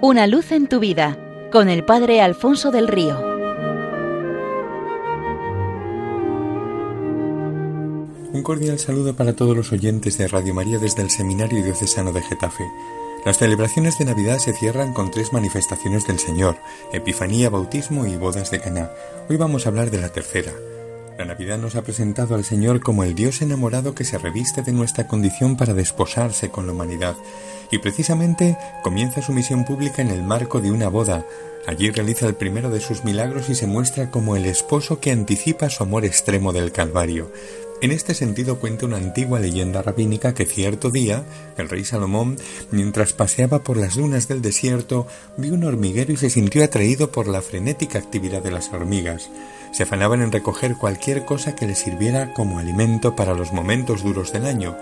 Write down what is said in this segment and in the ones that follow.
Una luz en tu vida con el Padre Alfonso del Río. Un cordial saludo para todos los oyentes de Radio María desde el Seminario Diocesano de Getafe. Las celebraciones de Navidad se cierran con tres manifestaciones del Señor, Epifanía, Bautismo y Bodas de Caná. Hoy vamos a hablar de la tercera, la Navidad nos ha presentado al Señor como el Dios enamorado que se reviste de nuestra condición para desposarse con la humanidad, y precisamente comienza su misión pública en el marco de una boda. Allí realiza el primero de sus milagros y se muestra como el esposo que anticipa su amor extremo del Calvario. En este sentido cuenta una antigua leyenda rabínica que cierto día el rey Salomón, mientras paseaba por las dunas del desierto, vio un hormiguero y se sintió atraído por la frenética actividad de las hormigas. Se afanaban en recoger cualquier cosa que les sirviera como alimento para los momentos duros del año.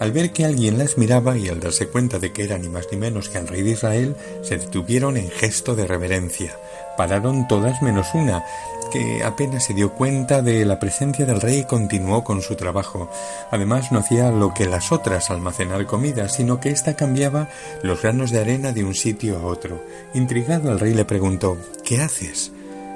Al ver que alguien las miraba y al darse cuenta de que era ni más ni menos que el rey de Israel, se detuvieron en gesto de reverencia. Pararon todas menos una, que apenas se dio cuenta de la presencia del rey y continuó con su trabajo. Además no hacía lo que las otras almacenar comida, sino que ésta cambiaba los granos de arena de un sitio a otro. Intrigado el rey le preguntó ¿Qué haces?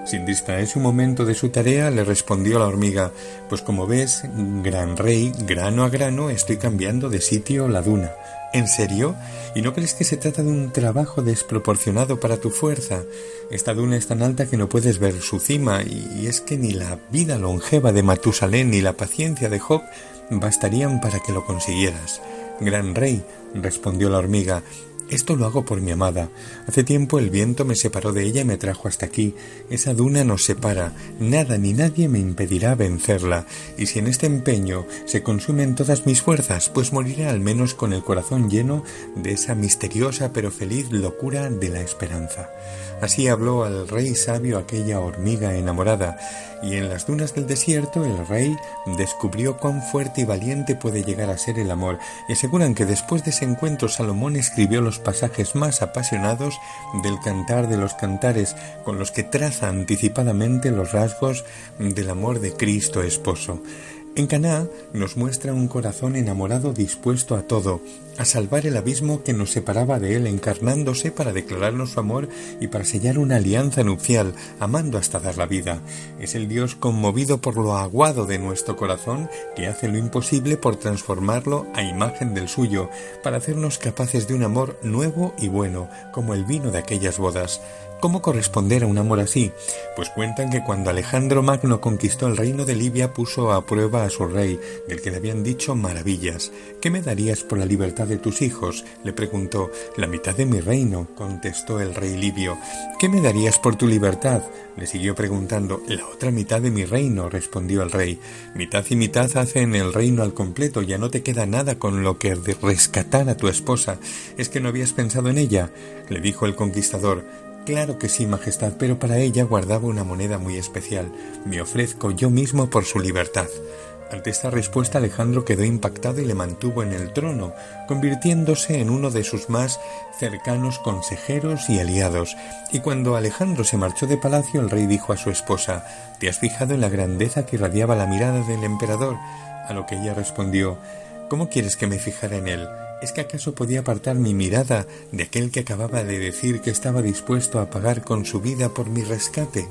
Sin distraerse un momento de su tarea, le respondió la hormiga Pues como ves, gran rey, grano a grano, estoy cambiando de sitio la duna. ¿En serio? ¿Y no crees que se trata de un trabajo desproporcionado para tu fuerza? Esta duna es tan alta que no puedes ver su cima, y es que ni la vida longeva de Matusalén ni la paciencia de Job bastarían para que lo consiguieras. Gran rey, respondió la hormiga, esto lo hago por mi amada. Hace tiempo el viento me separó de ella y me trajo hasta aquí. Esa duna nos separa. Nada ni nadie me impedirá vencerla. Y si en este empeño se consumen todas mis fuerzas, pues moriré al menos con el corazón lleno de esa misteriosa pero feliz locura de la esperanza. Así habló al rey sabio aquella hormiga enamorada, y en las dunas del desierto el rey descubrió cuán fuerte y valiente puede llegar a ser el amor, y aseguran que después de ese encuentro Salomón escribió los pasajes más apasionados del cantar de los cantares, con los que traza anticipadamente los rasgos del amor de Cristo esposo. En Caná nos muestra un corazón enamorado dispuesto a todo, a salvar el abismo que nos separaba de él, encarnándose para declararnos su amor y para sellar una alianza nupcial, amando hasta dar la vida. Es el Dios conmovido por lo aguado de nuestro corazón que hace lo imposible por transformarlo a imagen del suyo, para hacernos capaces de un amor nuevo y bueno, como el vino de aquellas bodas. ¿Cómo corresponder a un amor así? Pues cuentan que cuando Alejandro Magno conquistó el reino de Libia puso a prueba a su rey, del que le habían dicho maravillas. ¿Qué me darías por la libertad de tus hijos? le preguntó. La mitad de mi reino, contestó el rey libio. ¿Qué me darías por tu libertad? le siguió preguntando. La otra mitad de mi reino, respondió el rey. Mitad y mitad hacen el reino al completo, ya no te queda nada con lo que rescatar a tu esposa. ¿Es que no habías pensado en ella? le dijo el conquistador. Claro que sí, Majestad, pero para ella guardaba una moneda muy especial. Me ofrezco yo mismo por su libertad. Ante esta respuesta Alejandro quedó impactado y le mantuvo en el trono, convirtiéndose en uno de sus más cercanos consejeros y aliados. Y cuando Alejandro se marchó de palacio, el rey dijo a su esposa ¿Te has fijado en la grandeza que irradiaba la mirada del emperador? A lo que ella respondió ¿Cómo quieres que me fijara en él? ¿Es que acaso podía apartar mi mirada de aquel que acababa de decir que estaba dispuesto a pagar con su vida por mi rescate?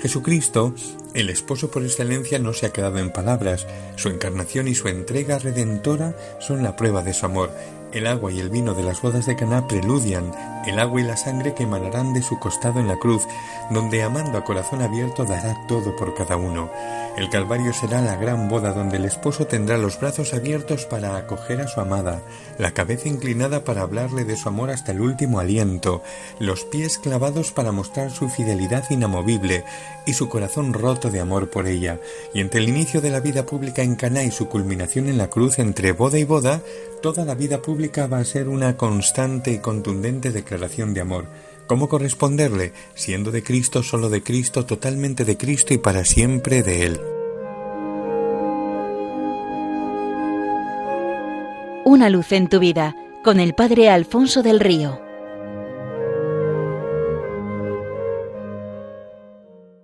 Jesucristo, el esposo por excelencia, no se ha quedado en palabras. Su encarnación y su entrega redentora son la prueba de su amor. El agua y el vino de las bodas de Caná preludian el agua y la sangre que emanarán de su costado en la cruz, donde amando a corazón abierto dará todo por cada uno. El Calvario será la gran boda donde el esposo tendrá los brazos abiertos para acoger a su amada, la cabeza inclinada para hablarle de su amor hasta el último aliento, los pies clavados para mostrar su fidelidad inamovible y su corazón roto de amor por ella. Y entre el inicio de la vida pública en Caná y su culminación en la cruz entre boda y boda, toda la vida pública va a ser una constante y contundente declaración de amor. ¿Cómo corresponderle? Siendo de Cristo, solo de Cristo, totalmente de Cristo y para siempre de Él. Una luz en tu vida con el Padre Alfonso del Río.